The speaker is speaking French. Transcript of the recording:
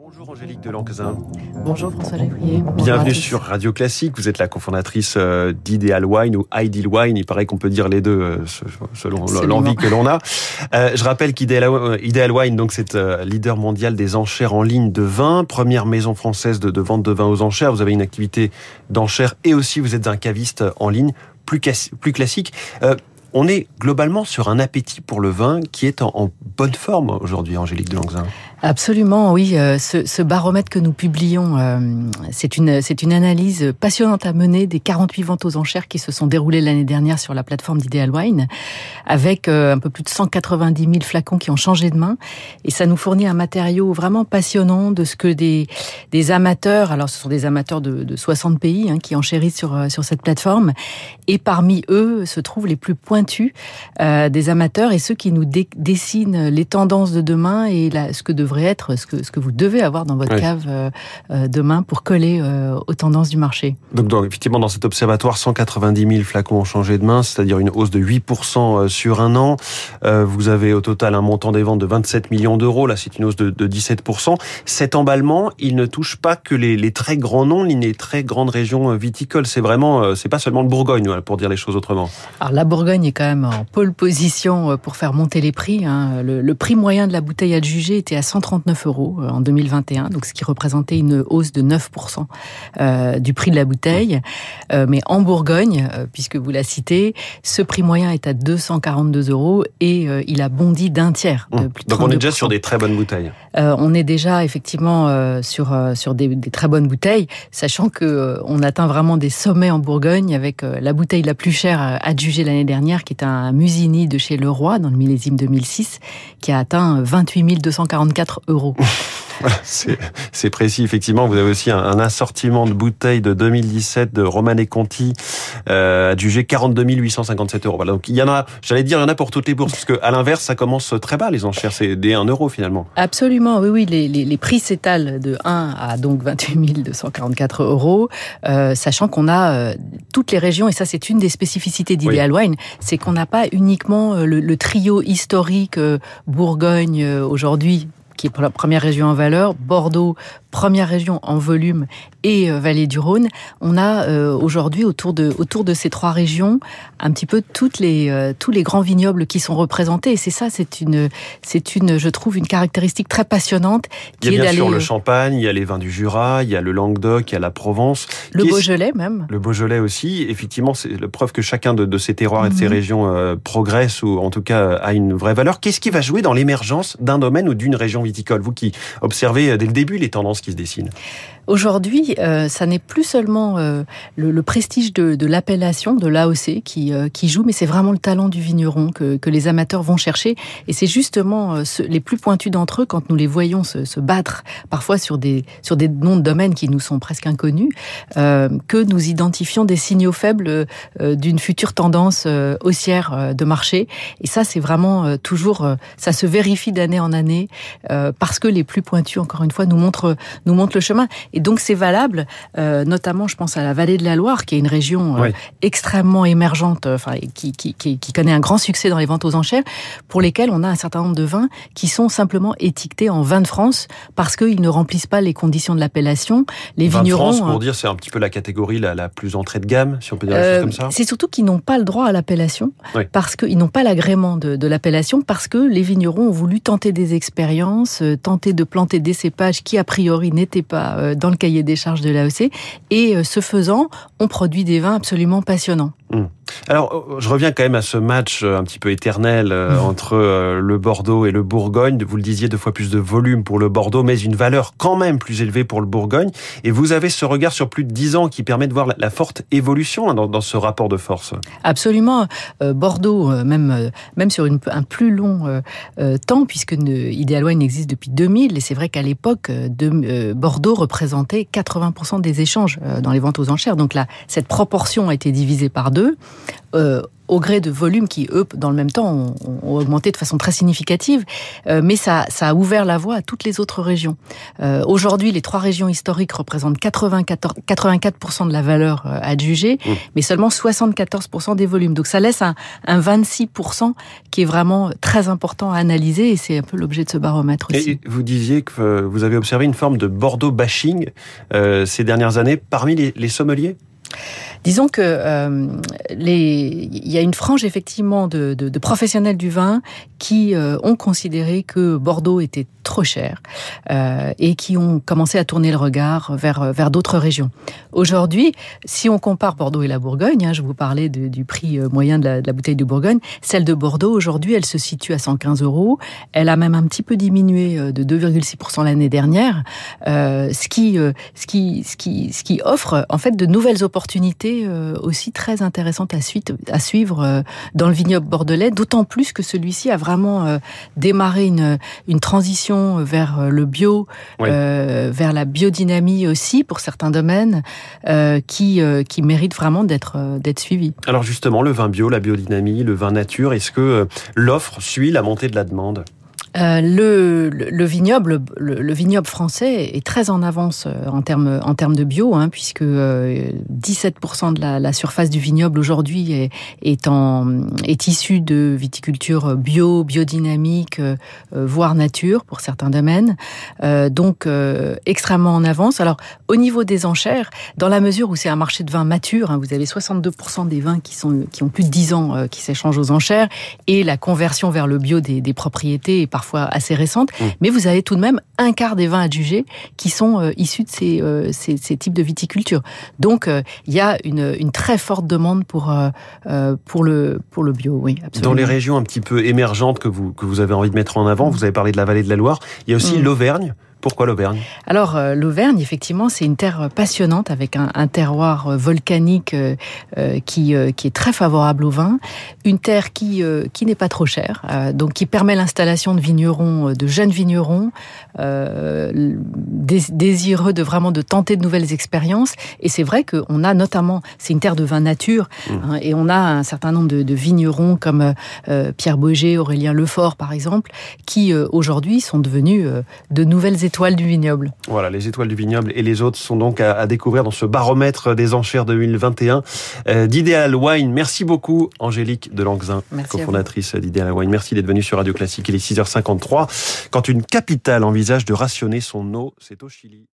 Bonjour Angélique Delanquezin. Bonjour François Lévrier. Bienvenue sur Radio Classique. Vous êtes la cofondatrice euh, d'Ideal Wine ou Ideal Wine. Il paraît qu'on peut dire les deux euh, selon l'envie que l'on a. Euh, je rappelle qu'Ideal Wine, donc c'est leader mondial des enchères en ligne de vin, première maison française de, vente de vin aux enchères. Vous avez une activité d'enchères et aussi vous êtes un caviste en ligne plus, plus classique. On est globalement sur un appétit pour le vin qui est en, bonne forme aujourd'hui, Angélique Delangzin. Absolument, oui. Euh, ce, ce, baromètre que nous publions, euh, c'est une c'est une analyse passionnante à mener des 48 ventes aux enchères qui se sont déroulées l'année dernière sur la plateforme d'Ideal Wine, avec euh, un peu plus de 190 000 flacons qui ont changé de main, et ça nous fournit un matériau vraiment passionnant de ce que des des amateurs, alors ce sont des amateurs de, de 60 pays hein, qui enchérissent sur sur cette plateforme, et parmi eux se trouvent les plus pointus des amateurs et ceux qui nous dessinent les tendances de demain et la, ce que de devrait être, ce que, ce que vous devez avoir dans votre cave euh, euh, demain pour coller euh, aux tendances du marché. Donc, donc, effectivement, dans cet observatoire, 190 000 flacons ont changé de main, c'est-à-dire une hausse de 8% sur un an. vous avez au total un montant des ventes de 27 millions d'euros. Là, c'est une hausse de, de, 17%. Cet emballement, il ne touche pas que les, les très grands noms, les très grandes régions viticoles. C'est vraiment, c'est pas seulement le Bourgogne, pour dire les choses autrement. Alors, la Bourgogne est quand même en pole position pour faire monter les prix. Hein. Le, le prix moyen de la bouteille à juger était à 100 139 euros euh, en 2021, donc ce qui représentait une hausse de 9% euh, du prix de la bouteille. Euh, mais en Bourgogne, puisque vous la citez, ce prix moyen est à 242 euros et il a bondi d'un tiers. Mmh. donc on est déjà sur des très bonnes bouteilles. on est déjà effectivement sur sur des, très bonnes bouteilles, sachant que on atteint vraiment des sommets en Bourgogne avec la bouteille la plus chère adjugée l'année dernière, qui est un Musini de chez Leroy dans le millésime 2006, qui a atteint 28 244 euros. c'est précis, effectivement. Vous avez aussi un, assortiment de bouteilles de 2017 de Romane Conti, euh, adjugé 42 857 euros. Voilà, donc il y en a, j'allais dire, il y en a pour toutes les bourses, parce que à l'inverse, ça commence très bas les enchères, c'est des 1 euro finalement. Absolument, oui, oui, les, les, les prix s'étalent de 1 à donc 28 244 euros, euh, sachant qu'on a euh, toutes les régions, et ça c'est une des spécificités d'Ideal Wine, c'est qu'on n'a pas uniquement euh, le, le trio historique euh, Bourgogne aujourd'hui qui est la première région en valeur, Bordeaux, première région en volume, et euh, Vallée du Rhône. On a euh, aujourd'hui autour de autour de ces trois régions un petit peu toutes les euh, tous les grands vignobles qui sont représentés. Et c'est ça, c'est une c'est une je trouve une caractéristique très passionnante. Qui il y a bien sûr le Champagne, il y a les vins du Jura, il y a le Languedoc, il y a la Provence, le Beaujolais même. Le Beaujolais aussi. Effectivement, c'est la preuve que chacun de, de ces terroirs et de ces mhm. régions progresse ou en tout cas a une vraie valeur. Qu'est-ce qui va jouer dans l'émergence d'un domaine ou d'une région viticole? Vous qui observez dès le début les tendances qui se dessinent. Aujourd'hui, euh, ça n'est plus seulement euh, le, prestige de, l'appellation, de l'AOC qui, euh, qui joue, mais c'est vraiment le talent du vigneron que, les amateurs vont chercher. Et c'est justement euh, les plus pointus d'entre eux, quand nous les voyons se, se, battre parfois sur des, sur des noms de domaines qui nous sont presque inconnus, que nous identifions des signaux faibles d'une future tendance haussière de marché. Et ça, c'est vraiment toujours, ça se vérifie d'année en année, parce que les plus pointus, encore une fois, nous montrent, nous montrent le chemin. Et donc c'est valable, euh, notamment je pense à la vallée de la Loire, qui est une région euh, extrêmement émergente, euh, enfin qui, qui, qui, qui, connaît un grand succès dans les ventes aux enchères, pour lesquels on a un certain nombre de vins qui sont simplement étiquetés en vin de France parce qu'ils ne remplissent pas les conditions de l'appellation. Les vin vignerons, de France, pour dire, c'est un petit peu la catégorie la, la, plus entrée de gamme, si on peut dire euh, comme ça. C'est surtout qu'ils n'ont pas le droit à l'appellation parce qu'ils n'ont pas l'agrément de, de l'appellation parce que les vignerons ont voulu tenter des expériences, tenter de planter des cépages qui a priori n'étaient pas dans le cahier des charges de l'AEC. Et euh, ce faisant, on produit des vins absolument passionnants. Mmh. Alors, euh, je reviens quand même à ce match euh, un petit peu éternel mmh. entre le Bordeaux et le Bourgogne. Vous le disiez, deux fois plus de volume pour le Bordeaux, mais une valeur quand même plus élevée pour le Bourgogne. Et vous avez ce regard sur plus de dix ans qui permet de voir la forte évolution hein, dans, ce rapport de force. Absolument. Bordeaux, même, même sur une, un plus long temps, puisque Ideal Wine existe depuis 2000, et c'est vrai qu'à l'époque, Bordeaux représentait 80% des échanges dans les ventes aux enchères. Donc là, cette proportion a été divisée par deux. Au gré de volumes qui, eux, dans le même temps, ont, augmenté de façon très significative. Euh, mais ça, ça a ouvert la voie à toutes les autres régions. Euh, Aujourd'hui, les trois régions historiques représentent 84, 84% de la valeur euh, adjugée, mmh. mais seulement 74% des volumes. Donc ça laisse un, un 26% qui est vraiment très important à analyser et c'est un peu l'objet de ce baromètre aussi. Et vous disiez que vous avez observé une forme de Bordeaux bashing euh, ces dernières années parmi les, les sommeliers? Disons que euh, il y a une frange effectivement de, professionnels du vin qui euh, ont considéré que Bordeaux était trop cher euh, et qui ont commencé à tourner le regard vers d'autres régions. Aujourd'hui, si on compare Bordeaux et la Bourgogne, hein, je vous parlais du prix moyen de la, bouteille de Bourgogne, celle de Bordeaux aujourd'hui, elle se situe à 115 euros. Elle a même un petit peu diminué de 2,6% l'année dernière, ce qui offre en fait de nouvelles opportunités euh, aussi très intéressante à, suite, à suivre euh, dans le vignoble bordelais, d'autant plus que celui-ci a vraiment euh, démarré une, une transition vers le bio, oui. vers la biodynamie aussi pour certains domaines, qui, qui méritent vraiment d'être d'être suivis. Alors justement, le vin bio, la biodynamie, le vin nature, est-ce que l'offre suit la montée de la demande? Euh, le, le, vignoble, le, le, vignoble français est très en avance euh, en termes de bio, hein, puisque euh, 17% de la, surface du vignoble aujourd'hui est, est, issue de viticulture bio, biodynamique, euh, voire nature pour certains domaines. Euh, donc extrêmement en avance. Alors au niveau des enchères, dans la mesure où c'est un marché de vin mature, hein, vous avez 62% des vins qui ont plus de 10 ans qui s'échangent aux enchères, et la conversion vers le bio des, des propriétés est parfois assez récentes, mmh. mais vous avez tout de même un quart des vins adjugés qui sont euh, issus de ces, euh, ces, ces, types de viticulture. Donc euh, il y a une, une, très forte demande pour, pour, le, pour le bio, oui. Absolument. Dans les régions un petit peu émergentes que vous, que vous avez envie de mettre en avant, mmh. vous avez parlé de la vallée de la Loire, il y a aussi mmh. l'Auvergne. Pourquoi l'Auvergne? Alors euh, l'Auvergne, effectivement, c'est une terre passionnante avec un, un terroir volcanique euh, qui, euh, qui est très favorable au vin, une terre qui, euh, qui n'est pas trop chère, euh, donc qui permet l'installation de vignerons, de jeunes vignerons, euh, dés désireux de vraiment de tenter de nouvelles expériences. Et c'est vrai qu'on a notamment, c'est une terre de vin nature, mmh. hein, et on a un certain nombre de, de vignerons comme Pierre Boger, Aurélien Lefort, par exemple, qui aujourd'hui sont devenus de nouvelles étoiles du vignoble. Voilà, les étoiles du vignoble et les autres sont donc à, à découvrir dans ce baromètre des enchères 2021 euh, d'Ideal Wine. Merci beaucoup, Angélique de Langzin, cofondatrice d'Ideal Wine. Merci d'être venue sur Radio Classique. Il est 6h53. Quand une capitale envisage de rationner son eau, c'est au Chili.